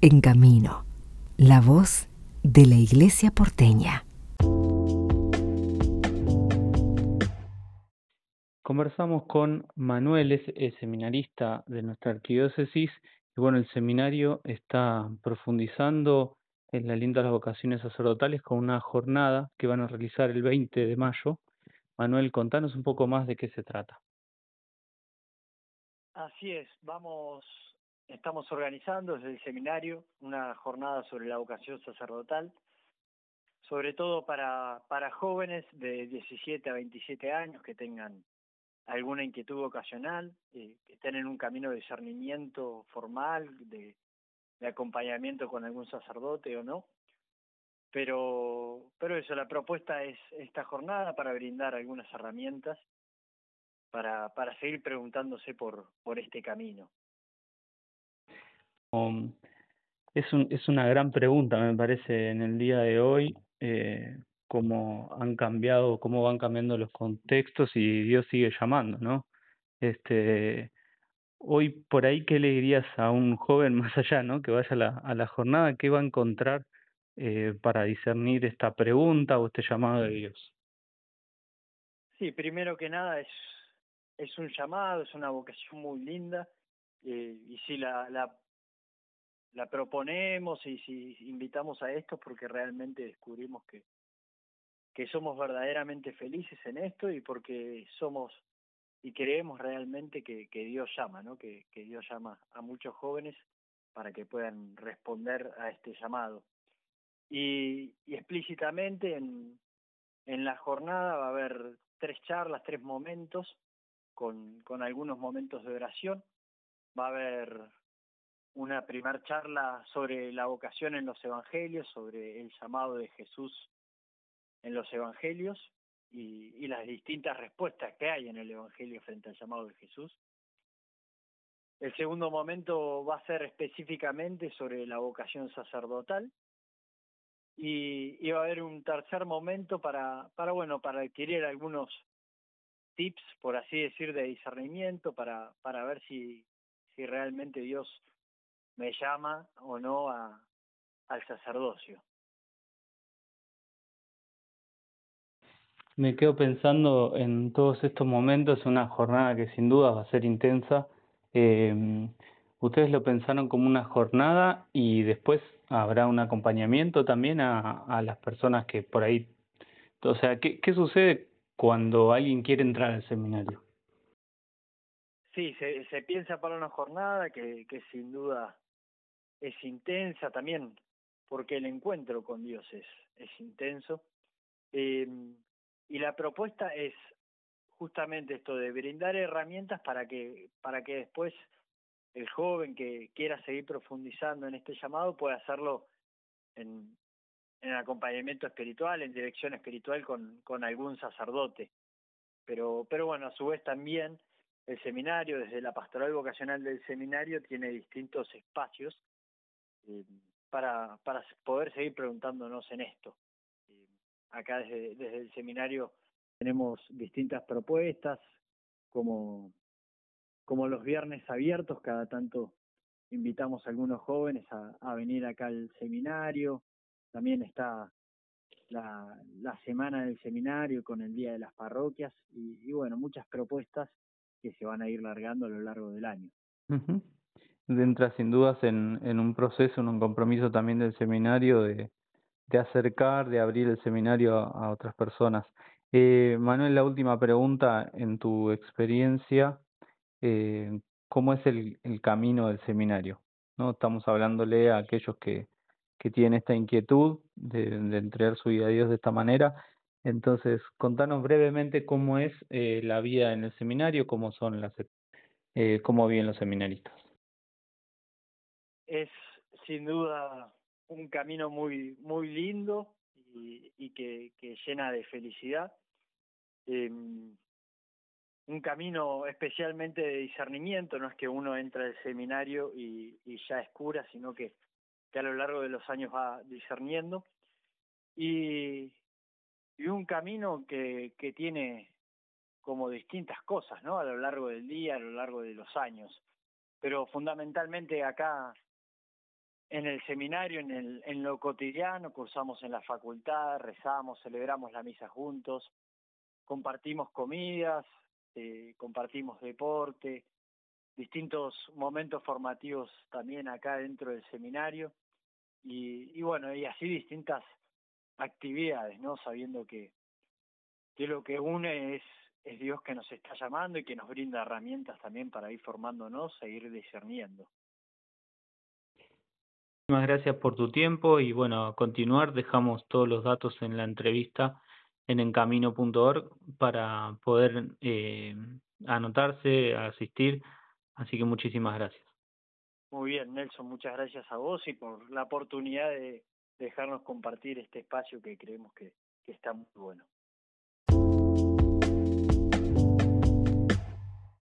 En Camino, la voz de la Iglesia porteña. Conversamos con Manuel, es, seminarista de nuestra arquidiócesis, y bueno, el seminario está profundizando en la linda de las vocaciones sacerdotales con una jornada que van a realizar el 20 de mayo. Manuel, contanos un poco más de qué se trata. Así es, vamos, estamos organizando desde el seminario una jornada sobre la vocación sacerdotal, sobre todo para, para jóvenes de 17 a 27 años que tengan alguna inquietud ocasional, eh, que estén en un camino de discernimiento formal, de, de acompañamiento con algún sacerdote o no. Pero, pero eso, la propuesta es esta jornada para brindar algunas herramientas para, para seguir preguntándose por, por este camino. Es, un, es una gran pregunta, me parece, en el día de hoy, eh, cómo han cambiado, cómo van cambiando los contextos y Dios sigue llamando, ¿no? Este, hoy por ahí, ¿qué le dirías a un joven más allá, ¿no? Que vaya a la, a la jornada, ¿qué va a encontrar eh, para discernir esta pregunta o este llamado de Dios? Sí, primero que nada es, es un llamado, es una vocación muy linda eh, y si la, la, la proponemos y si invitamos a esto porque realmente descubrimos que, que somos verdaderamente felices en esto y porque somos y creemos realmente que, que Dios llama, ¿no? Que, que Dios llama a muchos jóvenes para que puedan responder a este llamado. Y, y explícitamente en, en la jornada va a haber tres charlas, tres momentos, con, con algunos momentos de oración. Va a haber una primera charla sobre la vocación en los evangelios, sobre el llamado de Jesús en los evangelios y, y las distintas respuestas que hay en el evangelio frente al llamado de Jesús. El segundo momento va a ser específicamente sobre la vocación sacerdotal y, y va a haber un tercer momento para, para, bueno, para adquirir algunos tips, por así decir, de discernimiento, para, para ver si, si realmente Dios me llama o no a, al sacerdocio. Me quedo pensando en todos estos momentos, una jornada que sin duda va a ser intensa. Eh, ¿Ustedes lo pensaron como una jornada y después habrá un acompañamiento también a, a las personas que por ahí... O sea, ¿qué, ¿qué sucede cuando alguien quiere entrar al seminario? Sí, se, se piensa para una jornada que, que sin duda es intensa también, porque el encuentro con Dios es, es intenso. Eh, y la propuesta es justamente esto de brindar herramientas para que para que después el joven que quiera seguir profundizando en este llamado pueda hacerlo en, en acompañamiento espiritual, en dirección espiritual con, con algún sacerdote. Pero, pero bueno, a su vez también el seminario, desde la pastoral vocacional del seminario, tiene distintos espacios eh, para, para poder seguir preguntándonos en esto. Acá desde, el seminario tenemos distintas propuestas, como, los viernes abiertos, cada tanto invitamos a algunos jóvenes a, venir acá al seminario, también está la, semana del seminario con el Día de las Parroquias y, bueno, muchas propuestas que se van a ir largando a lo largo del año. Entra sin dudas en, un proceso, en un compromiso también del seminario de, acercar, de abrir el seminario a, otras personas. Eh, Manuel, la última pregunta, en tu experiencia, eh, ¿cómo es el, el camino del seminario? ¿No? Estamos hablándole a aquellos que, que tienen esta inquietud de, de entregar su vida a Dios de esta manera. Entonces, contanos brevemente cómo es eh, la vida en el seminario, cómo son las, eh, cómo viven los seminaristas. Es sin duda un camino muy muy lindo y, que, llena de felicidad. Eh, un camino especialmente de discernimiento, no es que uno entra al seminario y, y ya es cura, sino que, que a lo largo de los años va discerniendo. Y, y un camino que, que tiene como distintas cosas, ¿no? A lo largo del día, a lo largo de los años. Pero fundamentalmente acá en el seminario, en, el, en lo cotidiano, cursamos en la facultad, rezamos, celebramos la misa juntos, compartimos comidas, eh, compartimos deporte, distintos momentos formativos también acá dentro del seminario y, bueno, y así distintas actividades, ¿no? Sabiendo que, que lo que une es, es Dios que nos está llamando y que nos brinda herramientas también para ir formándonos e ir discerniendo. Muchas gracias por tu tiempo y bueno, a continuar dejamos todos los datos en la entrevista en encamino.org para poder eh, anotarse, asistir, así que muchísimas gracias. Muy bien, Nelson, muchas gracias a vos y por la oportunidad de dejarnos compartir este espacio que creemos que está muy bueno.